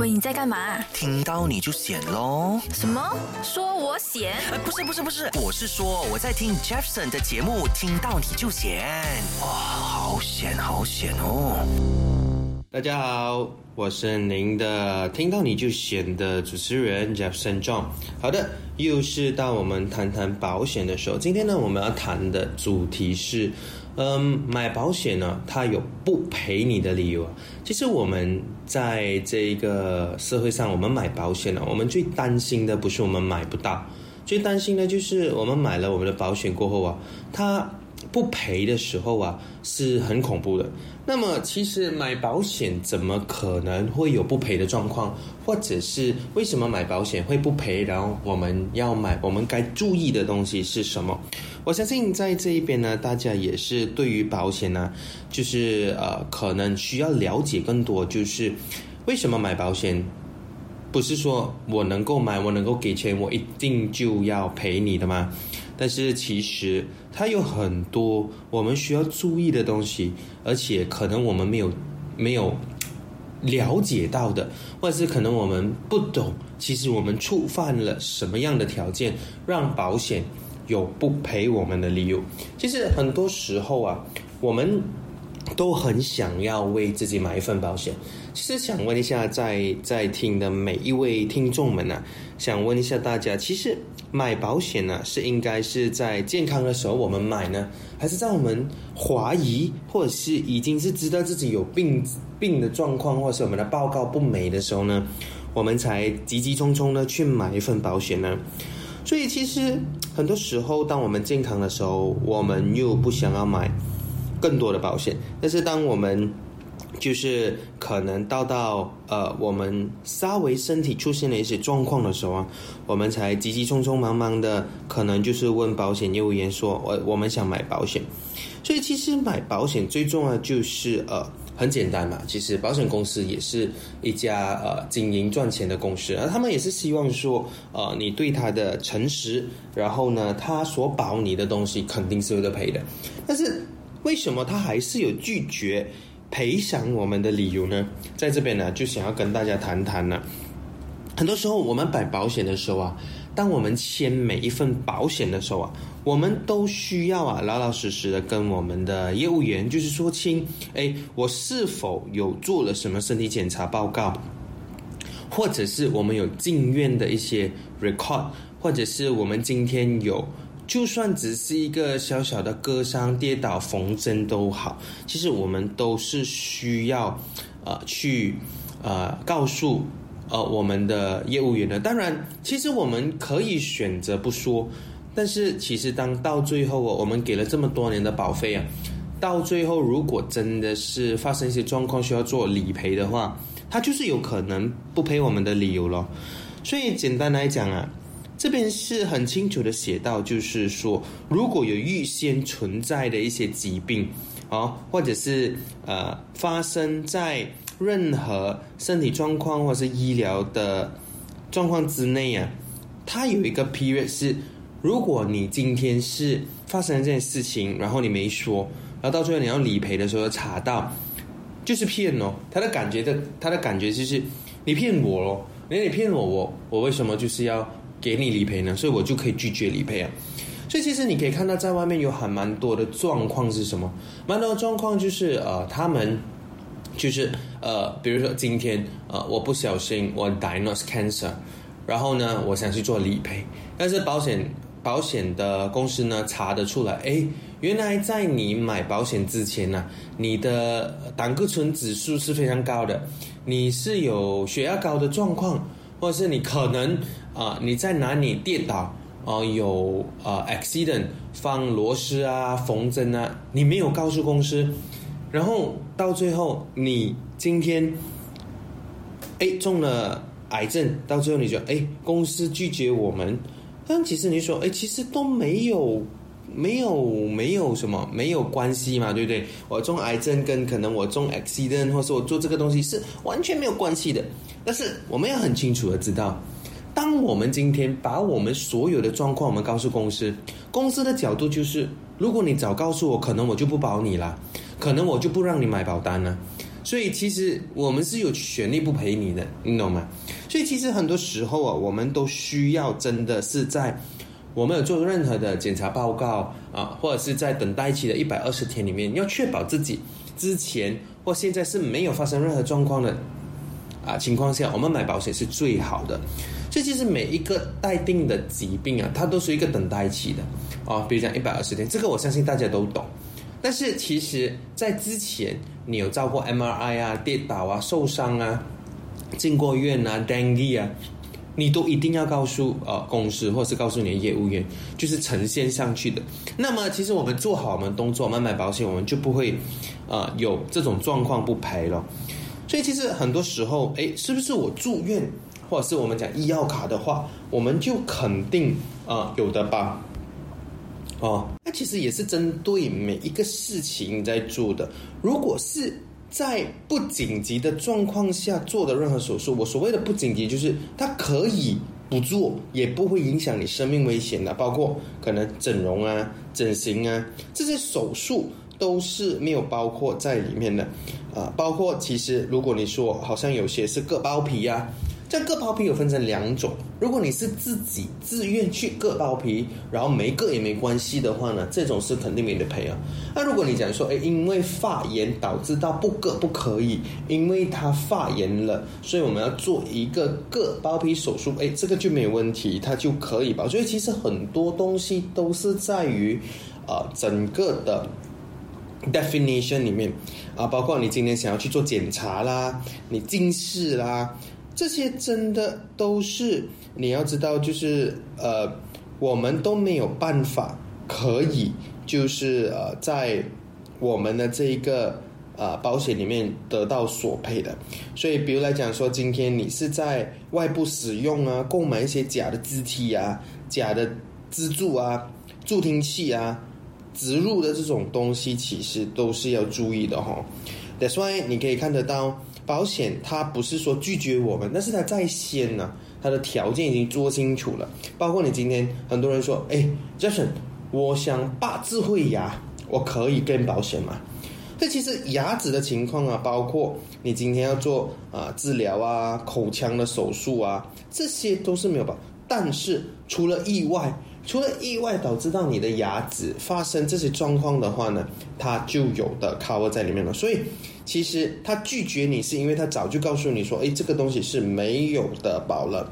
喂，你在干嘛？听到你就显喽。什么？说我显？呃，不是不是不是，我是说我在听 Jefferson 的节目，听到你就显。哇，好险好险哦！大家好，我是您的听到你就显的主持人 Jefferson John。好的，又是到我们谈谈保险的时候。今天呢，我们要谈的主题是。嗯，买保险呢，它有不赔你的理由啊。其实我们在这个社会上，我们买保险呢，我们最担心的不是我们买不到，最担心的就是我们买了我们的保险过后啊，它。不赔的时候啊，是很恐怖的。那么，其实买保险怎么可能会有不赔的状况？或者是为什么买保险会不赔？然后我们要买，我们该注意的东西是什么？我相信在这一边呢，大家也是对于保险呢，就是呃，可能需要了解更多。就是为什么买保险？不是说我能够买，我能够给钱，我一定就要赔你的吗？但是其实它有很多我们需要注意的东西，而且可能我们没有没有了解到的，或者是可能我们不懂。其实我们触犯了什么样的条件，让保险有不赔我们的理由？其实很多时候啊，我们都很想要为自己买一份保险。其实想问一下，在在听的每一位听众们呢，想问一下大家，其实。买保险呢，是应该是在健康的时候我们买呢，还是在我们怀疑或者是已经是知道自己有病病的状况，或者是我们的报告不美的时候呢，我们才急急匆匆的去买一份保险呢？所以其实很多时候，当我们健康的时候，我们又不想要买更多的保险，但是当我们就是可能到到呃，我们稍微身体出现了一些状况的时候啊，我们才急急匆匆忙忙的，可能就是问保险业务员说，我我们想买保险。所以其实买保险最重要就是呃，很简单嘛。其实保险公司也是一家呃经营赚钱的公司，而他们也是希望说，呃，你对他的诚实，然后呢，他所保你的东西肯定是有的赔的。但是为什么他还是有拒绝？赔偿我们的理由呢，在这边呢，就想要跟大家谈谈呢。很多时候，我们买保险的时候啊，当我们签每一份保险的时候啊，我们都需要啊，老老实实的跟我们的业务员，就是说清，哎，我是否有做了什么身体检查报告，或者是我们有进院的一些 record，或者是我们今天有。就算只是一个小小的割伤、跌倒、缝针都好，其实我们都是需要，呃，去，呃，告诉，呃，我们的业务员的。当然，其实我们可以选择不说，但是其实当到最后哦，我们给了这么多年的保费啊，到最后如果真的是发生一些状况需要做理赔的话，他就是有可能不赔我们的理由咯。所以简单来讲啊。这边是很清楚的写到，就是说，如果有预先存在的一些疾病，啊，或者是呃发生在任何身体状况或者是医疗的状况之内啊，它有一个 period 是，如果你今天是发生了这件事情，然后你没说，然后到最后你要理赔的时候查到，就是骗哦，他的感觉的，他的感觉就是你骗我咯，那你骗我，我我为什么就是要？给你理赔呢，所以我就可以拒绝理赔啊。所以其实你可以看到，在外面有还蛮多的状况是什么？蛮多的状况就是呃，他们就是呃，比如说今天呃，我不小心我 diagnose cancer，然后呢，我想去做理赔，但是保险保险的公司呢查得出来，哎，原来在你买保险之前呢，你的胆固醇指数是非常高的，你是有血压高的状况。或者是你可能啊，你在哪里跌倒啊，有啊 accident 放螺丝啊缝针啊，你没有告诉公司，然后到最后你今天哎中了癌症，到最后你就哎公司拒绝我们，但其实你说哎其实都没有。没有没有什么没有关系嘛，对不对？我中癌症跟可能我中 accident 或是我做这个东西是完全没有关系的。但是我们要很清楚的知道，当我们今天把我们所有的状况我们告诉公司，公司的角度就是，如果你早告诉我，可能我就不保你了，可能我就不让你买保单了。所以其实我们是有权利不赔你的，你懂吗？所以其实很多时候啊，我们都需要真的是在我们有做任何的检查报告啊，或者是在等待期的一百二十天里面，要确保自己之前或现在是没有发生任何状况的啊情况下，我们买保险是最好的。这其实每一个待定的疾病啊，它都是一个等待期的啊，比如讲一百二十天，这个我相信大家都懂。但是其实，在之前你有照过 MRI 啊、跌倒啊、受伤啊、进过院啊、dengue 啊，你都一定要告诉呃公司或是告诉你的业务员，就是呈现上去的。那么其实我们做好我们动作，我们买保险，我们就不会呃有这种状况不赔了。所以其实很多时候，哎，是不是我住院，或者是我们讲医药卡的话，我们就肯定啊有的吧？哦，那其实也是针对每一个事情在做的。如果是在不紧急的状况下做的任何手术，我所谓的不紧急，就是它可以不做，也不会影响你生命危险的，包括可能整容啊、整形啊这些手术都是没有包括在里面的。啊，包括其实如果你说好像有些是割包皮呀。这割包皮有分成两种，如果你是自己自愿去割包皮，然后没割也没关系的话呢，这种是肯定没得赔啊。那如果你讲说，哎，因为发炎导致到不割不可以，因为它发炎了，所以我们要做一个割包皮手术，哎，这个就没有问题，它就可以吧。所以其实很多东西都是在于，呃，整个的 definition 里面啊，包括你今天想要去做检查啦，你近视啦。这些真的都是你要知道，就是呃，我们都没有办法可以，就是呃，在我们的这一个呃保险里面得到索赔的。所以，比如来讲说，今天你是在外部使用啊，购买一些假的肢体啊、假的支柱啊、助听器啊、植入的这种东西，其实都是要注意的哈。That's why 你可以看得到。保险它不是说拒绝我们，但是它在先呢，它的条件已经做清楚了。包括你今天很多人说，哎，Jason，我想拔智慧牙，我可以跟保险吗？这其实牙齿的情况啊，包括你今天要做啊治疗啊、口腔的手术啊，这些都是没有保。但是除了意外，除了意外导致到你的牙齿发生这些状况的话呢，它就有的 cover 在里面了。所以。其实他拒绝你是因为他早就告诉你说，哎，这个东西是没有的保了，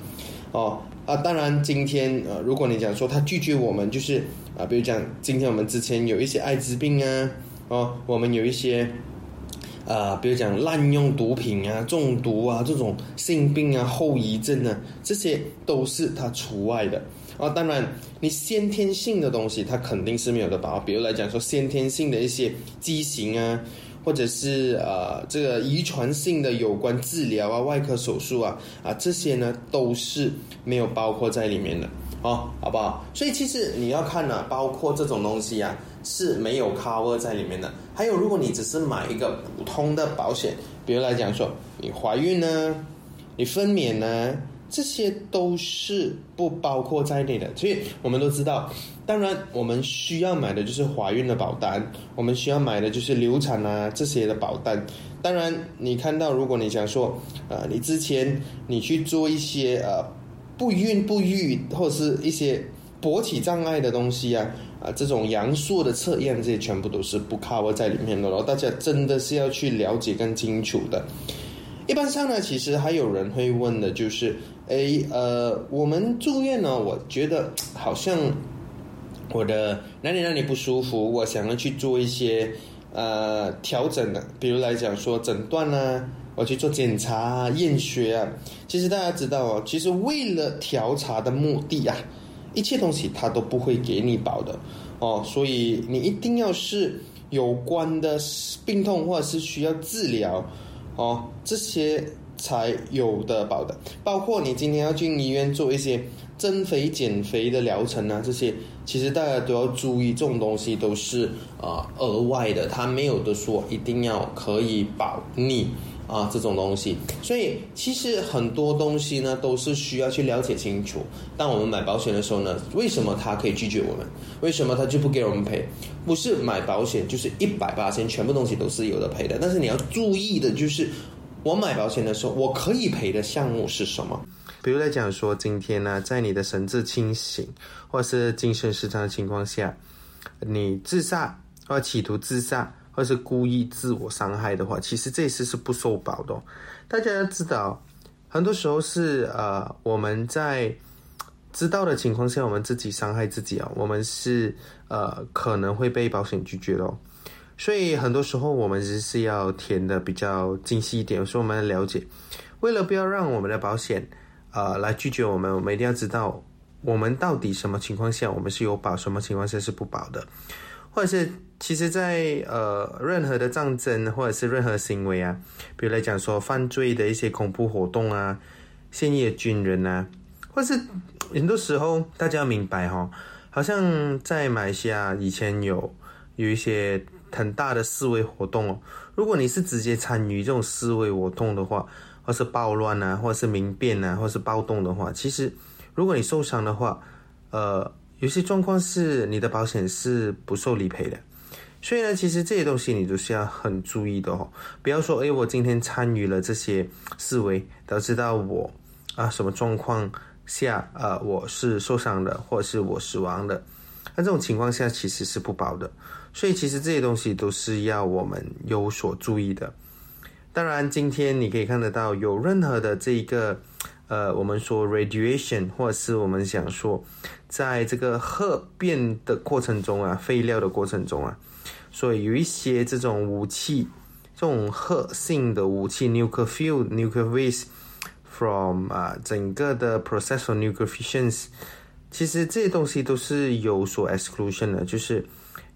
哦啊，当然今天呃，如果你讲说他拒绝我们，就是啊，比如讲今天我们之前有一些艾滋病啊，哦，我们有一些啊，比如讲滥用毒品啊、中毒啊这种性病啊、后遗症啊，这些都是他除外的啊。当然，你先天性的东西，它肯定是没有的保，比如来讲说先天性的一些畸形啊。或者是呃，这个遗传性的有关治疗啊、外科手术啊啊这些呢，都是没有包括在里面的哦，好不好？所以其实你要看呢，包括这种东西啊是没有 cover 在里面的。还有，如果你只是买一个普通的保险，比如来讲说你怀孕呢，你分娩呢。这些都是不包括在内的，所以我们都知道。当然，我们需要买的就是怀孕的保单，我们需要买的就是流产啊这些的保单。当然，你看到，如果你想说，呃，你之前你去做一些呃不孕不育或者是一些勃起障碍的东西啊，啊，这种阳朔的测验，这些全部都是不 cover 在里面的。然后大家真的是要去了解更清楚的。一般上呢，其实还有人会问的，就是，哎，呃，我们住院呢，我觉得好像我的哪里哪里不舒服，我想要去做一些呃调整的，比如来讲说诊断呢，我去做检查、验血啊。其实大家知道哦，其实为了调查的目的啊，一切东西他都不会给你保的哦，所以你一定要是有关的病痛或者是需要治疗。哦，这些才有的保的，包括你今天要进医院做一些增肥减肥的疗程啊，这些其实大家都要注意，这种东西都是啊额外的，它没有的说一定要可以保你啊这种东西。所以其实很多东西呢都是需要去了解清楚。当我们买保险的时候呢，为什么他可以拒绝我们？为什么他就不给我们赔？不是买保险就是一百八千，全部东西都是有的赔的。但是你要注意的就是，我买保险的时候，我可以赔的项目是什么？比如来讲说，今天呢，在你的神志清醒或是精神失常的情况下，你自杀或企图自杀或是故意自我伤害的话，其实这次是不受保的。大家要知道，很多时候是呃我们在知道的情况下，我们自己伤害自己啊，我们是呃可能会被保险拒绝的。所以很多时候我们是是要填的比较精细一点，所以我们要了解，为了不要让我们的保险。呃，来拒绝我们，我们一定要知道，我们到底什么情况下我们是有保，什么情况下是不保的，或者是其实，在呃任何的战争或者是任何行为啊，比如来讲说犯罪的一些恐怖活动啊，现役的军人啊，或是很多时候大家要明白哈，好像在马来西亚以前有有一些很大的示威活动哦，如果你是直接参与这种示威活动的话。或是暴乱啊，或者是民变啊，或是暴动的话，其实如果你受伤的话，呃，有些状况是你的保险是不受理赔的。所以呢，其实这些东西你都是要很注意的哦。不要说，哎，我今天参与了这些示威，导致到我啊什么状况下啊我是受伤的，或者是我死亡的，那这种情况下其实是不保的。所以其实这些东西都是要我们有所注意的。当然，今天你可以看得到，有任何的这一个，呃，我们说 radiation，或者是我们想说，在这个核变的过程中啊，废料的过程中啊，所以有一些这种武器，这种核性的武器，nuclear fuel、nuclear waste from 啊，整个的 process of nuclear fissions，其实这些东西都是有所 exclusion 的，就是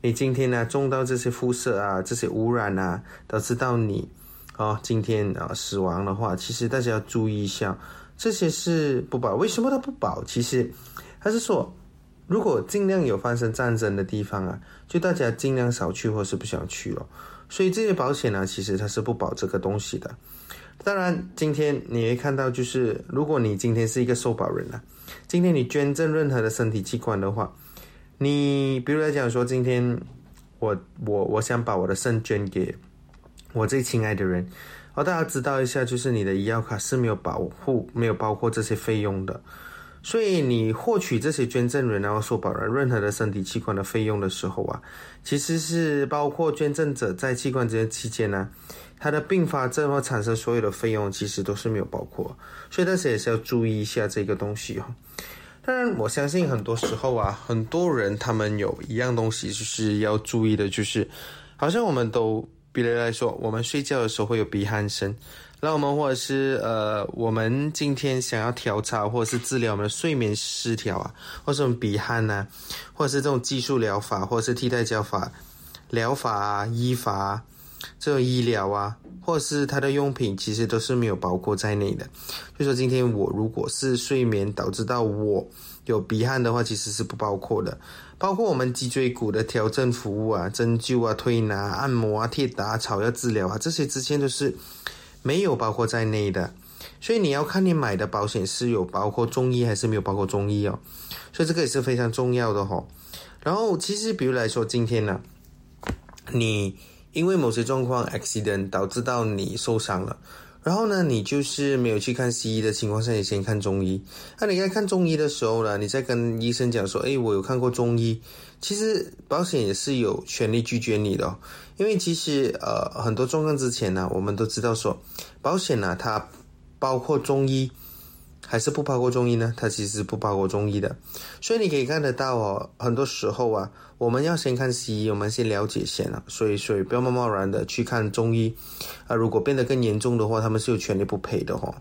你今天呢，中到这些辐射啊，这些污染啊，导致到你。啊，今天啊死亡的话，其实大家要注意一下，这些是不保。为什么它不保？其实他是说，如果尽量有发生战争的地方啊，就大家尽量少去或是不想去了。所以这些保险呢，其实它是不保这个东西的。当然，今天你会看到，就是如果你今天是一个受保人啊，今天你捐赠任何的身体器官的话，你比如来讲说，今天我我我想把我的肾捐给。我最亲爱的人，哦，大家知道一下，就是你的医药卡是没有保护、没有包括这些费用的，所以你获取这些捐赠人然后受保人任何的身体器官的费用的时候啊，其实是包括捐赠者在器官这些期间呢，他的并发症或产生所有的费用，其实都是没有包括，所以但是也是要注意一下这个东西哦。当然，我相信很多时候啊，很多人他们有一样东西就是要注意的，就是好像我们都。比如来说，我们睡觉的时候会有鼻鼾声，那我们或者是呃，我们今天想要调查或者是治疗我们的睡眠失调啊，或者鼻鼾呐，或者是这种技术疗法，或者是替代疗法、疗法啊、医法啊这种医疗啊，或者是它的用品，其实都是没有包括在内的。就说今天我如果是睡眠导致到我有鼻鼾的话，其实是不包括的。包括我们脊椎骨的调整服务啊、针灸啊、推拿、按摩啊、贴打草药治疗啊，这些之前都是没有包括在内的。所以你要看你买的保险是有包括中医还是没有包括中医哦。所以这个也是非常重要的哈。然后其实比如来说，今天呢，你因为某些状况 accident 导致到你受伤了。然后呢，你就是没有去看西医的情况下，你先看中医。那你在看中医的时候呢，你再跟医生讲说：“哎，我有看过中医。”其实保险也是有权利拒绝你的，因为其实呃很多状况之前呢，我们都知道说，保险呢它包括中医。还是不包括中医呢？它其实不包括中医的，所以你可以看得到哦，很多时候啊，我们要先看西医，我们先了解先啊，所以所以不要贸贸然的去看中医啊。如果变得更严重的话，他们是有权利不赔的哈。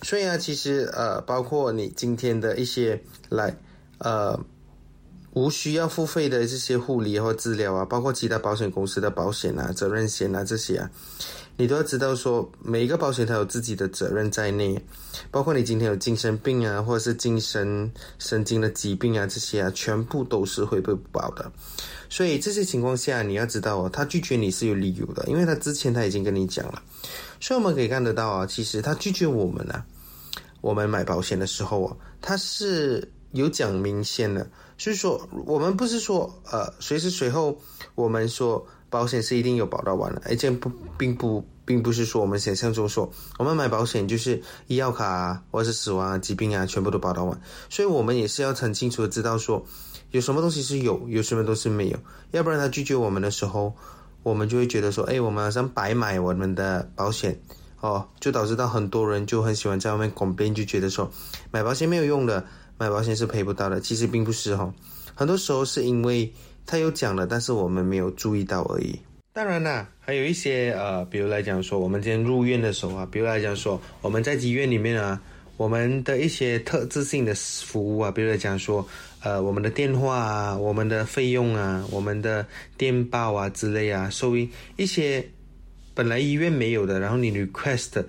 所以啊，其实呃，包括你今天的一些来呃无需要付费的这些护理或治疗啊，包括其他保险公司的保险啊、责任险啊这些啊，你都要知道说，每一个保险它有自己的责任在内，包括你今天有精神病啊，或者是精神神经的疾病啊这些啊，全部都是会被保的。所以这些情况下，你要知道哦，他拒绝你是有理由的，因为他之前他已经跟你讲了。所以我们可以看得到啊，其实他拒绝我们呢，我们买保险的时候啊，他是有讲明显的。所以说，我们不是说呃随时随后我们说保险是一定有保到完的，而且不并不并不是说我们想象中说我们买保险就是医药卡啊，或者是死亡啊、疾病啊全部都保到完。所以我们也是要很清楚的知道说有什么东西是有，有什么东西没有，要不然他拒绝我们的时候，我们就会觉得说，哎，我们好像白买我们的保险哦，就导致到很多人就很喜欢在外面拱边，就觉得说买保险没有用的。买保险是赔不到的，其实并不是哈，很多时候是因为他有讲了，但是我们没有注意到而已。当然啦，还有一些呃，比如来讲说，我们今天入院的时候啊，比如来讲说，我们在医院里面啊，我们的一些特质性的服务啊，比如来讲说，呃，我们的电话啊，我们的费用啊，我们的电报啊之类啊，收益一些本来医院没有的，然后你 request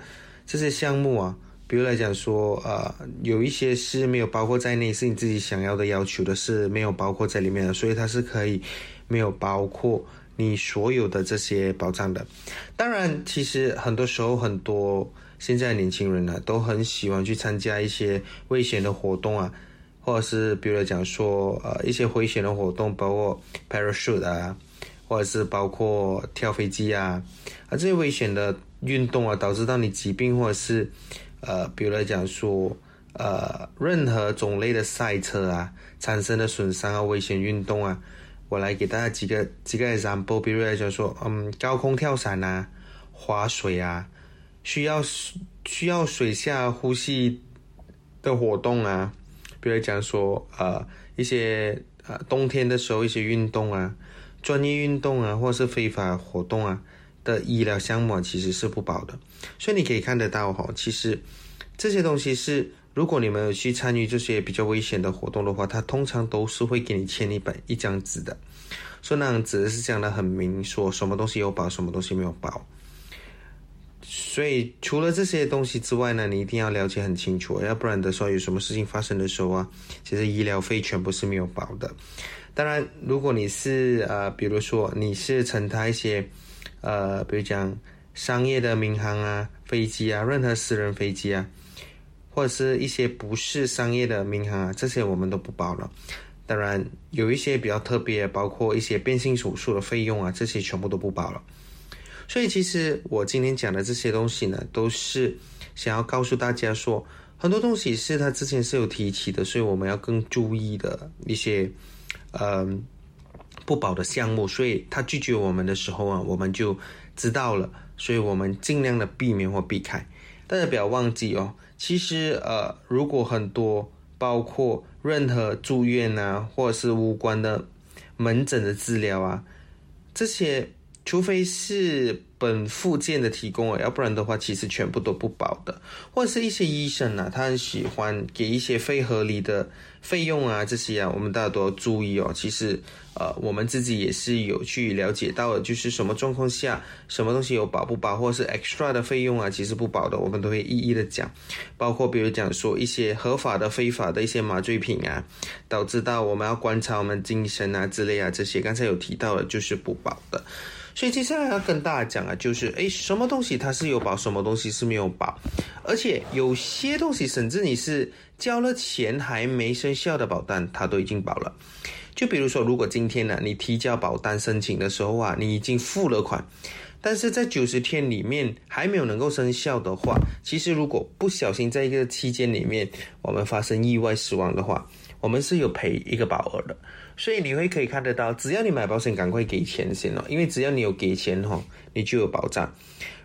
这些项目啊。比如来讲说，呃，有一些是没有包括在内，是你自己想要的要求的，是没有包括在里面的，所以它是可以没有包括你所有的这些保障的。当然，其实很多时候很多现在年轻人呢，都很喜欢去参加一些危险的活动啊，或者是比如来讲说，呃，一些危险的活动，包括 parachute 啊，或者是包括跳飞机啊，啊，这些危险的运动啊，导致到你疾病或者是。呃，比如来讲说，呃，任何种类的赛车啊，产生的损伤啊，危险运动啊，我来给大家几个几个 example。比如来讲说，嗯，高空跳伞啊，划水啊，需要需要水下呼吸的活动啊，比如讲说，呃，一些呃冬天的时候一些运动啊，专业运动啊，或是非法活动啊。的医疗项目其实是不保的，所以你可以看得到哈，其实这些东西是，如果你们有去参与这些比较危险的活动的话，它通常都是会给你签一本一张纸的，说那样子是讲的很明，说什么东西有保，什么东西没有保。所以除了这些东西之外呢，你一定要了解很清楚，要不然的时候有什么事情发生的时候啊，其实医疗费全部是没有保的。当然，如果你是呃，比如说你是承担一些。呃，比如讲商业的民航啊、飞机啊、任何私人飞机啊，或者是一些不是商业的民航啊，这些我们都不包了。当然，有一些比较特别，包括一些变性手术的费用啊，这些全部都不包了。所以，其实我今天讲的这些东西呢，都是想要告诉大家说，很多东西是他之前是有提起的，所以我们要更注意的一些，嗯。不保的项目，所以他拒绝我们的时候啊，我们就知道了，所以我们尽量的避免或避开。大家不要忘记哦，其实呃，如果很多包括任何住院啊，或者是无关的门诊的治疗啊，这些。除非是本附件的提供啊，要不然的话，其实全部都不保的。或者是一些医生呢，他很喜欢给一些非合理的费用啊，这些啊，我们大家都要注意哦。其实，呃，我们自己也是有去了解到的，就是什么状况下，什么东西有保不保，或者是 extra 的费用啊，其实不保的，我们都会一一的讲。包括比如讲说一些合法的、非法的一些麻醉品啊，导致到我们要观察我们精神啊之类啊这些，刚才有提到的，就是不保的。所以接下来要跟大家讲啊，就是诶，什么东西它是有保，什么东西是没有保，而且有些东西甚至你是交了钱还没生效的保单，它都已经保了。就比如说，如果今天呢你提交保单申请的时候啊，你已经付了款，但是在九十天里面还没有能够生效的话，其实如果不小心在一个期间里面我们发生意外死亡的话，我们是有赔一个保额的。所以你会可以看得到，只要你买保险，赶快给钱先哦，因为只要你有给钱哈，你就有保障。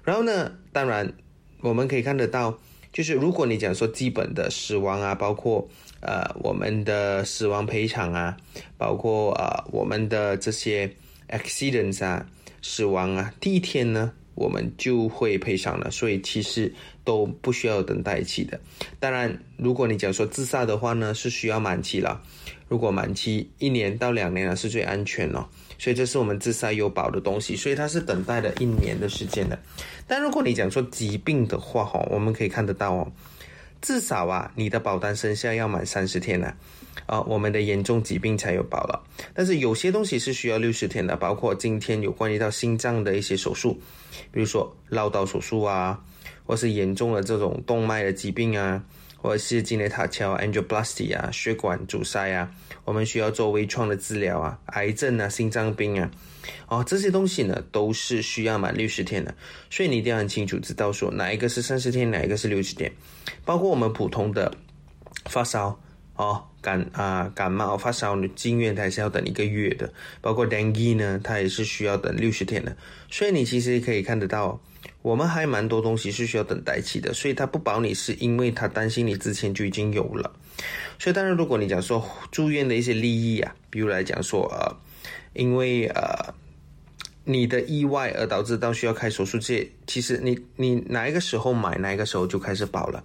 然后呢，当然我们可以看得到，就是如果你讲说基本的死亡啊，包括呃我们的死亡赔偿啊，包括呃我们的这些 accidents 啊，死亡啊，第一天呢我们就会赔偿了。所以其实都不需要等待期的。当然，如果你讲说自杀的话呢，是需要满期了。如果满期一年到两年啊，是最安全哦。所以这是我们自杀有保的东西，所以它是等待了一年的时间的。但如果你讲说疾病的话哈，我们可以看得到哦，至少啊，你的保单生效要满三十天呢。啊，啊我们的严重疾病才有保了，但是有些东西是需要六十天的，包括今天有关于到心脏的一些手术，比如说绕道手术啊，或是严重的这种动脉的疾病啊，或者是今天塔桥 angioplasty 啊，血管阻塞啊，我们需要做微创的治疗啊，癌症啊，心脏病啊，哦，这些东西呢都是需要满六十天的，所以你一定要很清楚知道说哪一个是三十天，哪一个是六十天，包括我们普通的发烧。哦，感啊感冒发烧，进院它是要等一个月的，包括 dengue 呢，它也是需要等六十天的。所以你其实可以看得到，我们还蛮多东西是需要等待期的。所以他不保你，是因为他担心你之前就已经有了。所以当然，如果你讲说住院的一些利益啊，比如来讲说呃，因为呃你的意外而导致到需要开手术，这其实你你哪一个时候买，哪一个时候就开始保了。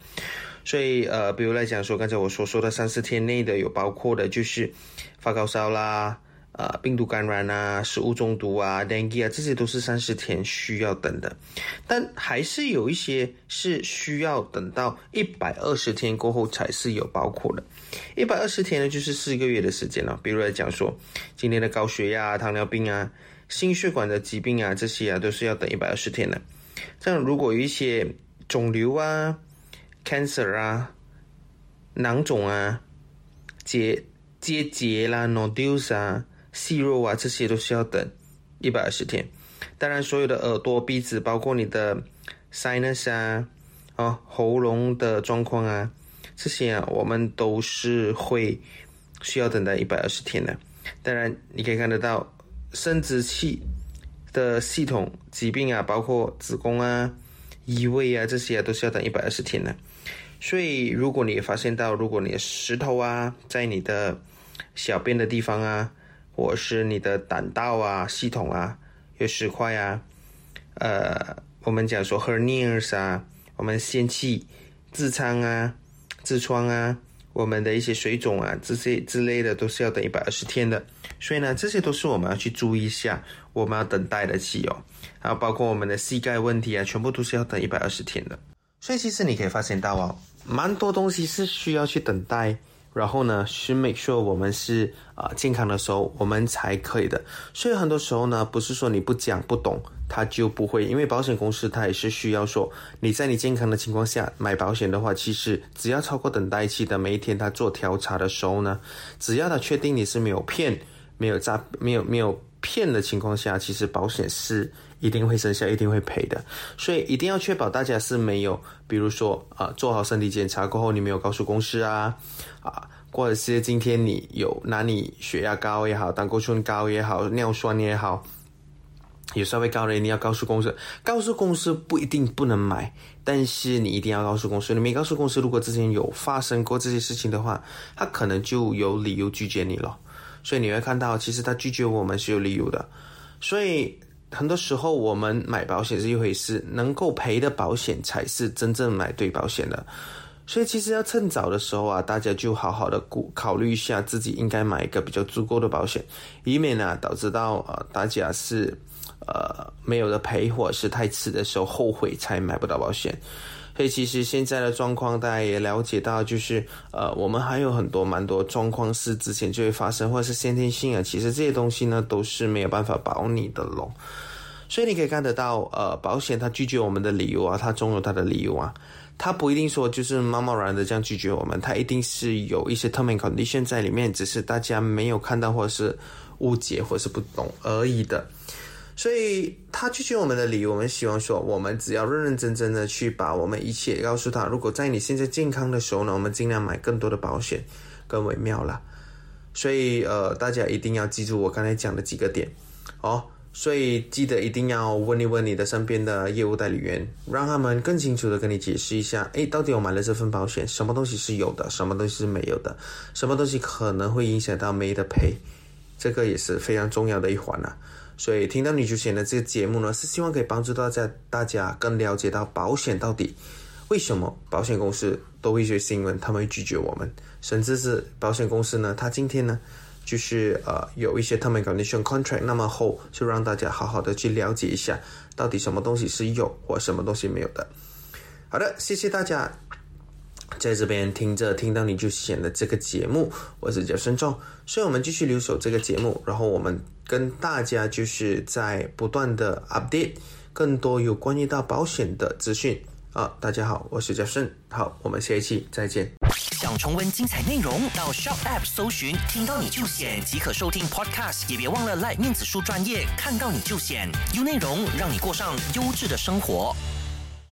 所以，呃，比如来讲说，刚才我所说的三四天内的有包括的，就是发高烧啦，呃，病毒感染啊，食物中毒啊，dengue 啊，这些都是三十天需要等的。但还是有一些是需要等到一百二十天过后才是有包括的。一百二十天呢，就是四个月的时间了。比如来讲说，今天的高血压、糖尿病啊，心血管的疾病啊，这些啊，都是要等一百二十天的。这样，如果有一些肿瘤啊，cancer 啊，囊肿啊，结结节啦，nodules 啊，息肉啊，这些都是要等一百二十天。当然，所有的耳朵、鼻子，包括你的 sinus 啊，啊，喉咙的状况啊，这些啊，我们都是会需要等待一百二十天的。当然，你可以看得到生殖器的系统疾病啊，包括子宫啊、移位啊，这些啊，都是要等一百二十天的。所以，如果你发现到，如果你的石头啊，在你的小便的地方啊，或是你的胆道啊系统啊有石块啊，呃，我们讲说 hernias 啊，我们仙气、痔疮啊、痔疮啊，我们的一些水肿啊，这些之类的都是要等一百二十天的。所以呢，这些都是我们要去注意一下，我们要等待的期哦。还有包括我们的膝盖问题啊，全部都是要等一百二十天的。所以其实你可以发现到哦，蛮多东西是需要去等待，然后呢，是 make sure 我们是啊健康的时候，我们才可以的。所以很多时候呢，不是说你不讲不懂，他就不会，因为保险公司他也是需要说你在你健康的情况下买保险的话，其实只要超过等待期的每一天，他做调查的时候呢，只要他确定你是没有骗、没有诈、没有没有骗的情况下，其实保险是。一定会生效，一定会赔的，所以一定要确保大家是没有，比如说啊，做好身体检查过后你没有告诉公司啊，啊，或者是今天你有拿你血压高也好，胆固醇高也好，尿酸也好，有稍微高的你要告诉公司，告诉公司不一定不能买，但是你一定要告诉公司，你没告诉公司，如果之前有发生过这些事情的话，他可能就有理由拒绝你了，所以你会看到，其实他拒绝我们是有理由的，所以。很多时候，我们买保险是一回事，能够赔的保险才是真正买对保险的。所以，其实要趁早的时候啊，大家就好好的顾考虑一下自己应该买一个比较足够的保险，以免呢导致到呃大家是呃没有的赔，或者是太迟的时候后悔才买不到保险。所以，其实现在的状况，大家也了解到，就是呃，我们还有很多蛮多状况是之前就会发生，或者是先天性啊。其实这些东西呢，都是没有办法保你的咯。所以你可以看得到，呃，保险它拒绝我们的理由啊，它总有它的理由啊，它不一定说就是贸贸然的这样拒绝我们，它一定是有一些 term and condition 在里面，只是大家没有看到，或者是误解，或者是不懂而已的。所以他拒绝我们的理由，我们希望说，我们只要认认真真的去把我们一切告诉他。如果在你现在健康的时候呢，我们尽量买更多的保险，更为妙了。所以呃，大家一定要记住我刚才讲的几个点哦。所以记得一定要问一问你的身边的业务代理员，让他们更清楚的跟你解释一下，诶，到底我买了这份保险，什么东西是有的，什么东西是没有的，什么东西可能会影响到没的赔，这个也是非常重要的一环啊。所以听到女主险的这个节目呢，是希望可以帮助大家，大家更了解到保险到底为什么保险公司都会些新闻，他们会拒绝我们，甚至是保险公司呢？他今天呢，就是呃有一些他们 condition contract 那么厚，就让大家好好的去了解一下，到底什么东西是有或什么东西没有的。好的，谢谢大家在这边听着听到你就选的这个节目，我是叫孙仲，所以我们继续留守这个节目，然后我们跟大家就是在不断的 update 更多有关于到保险的资讯。啊，大家好，我是嘉顺，好，我们下一期再见。想重温精彩内容，到 Shop App 搜寻“听到你就选”即可收听 Podcast，也别忘了来面子书专业看到你就选，有内容让你过上优质的生活。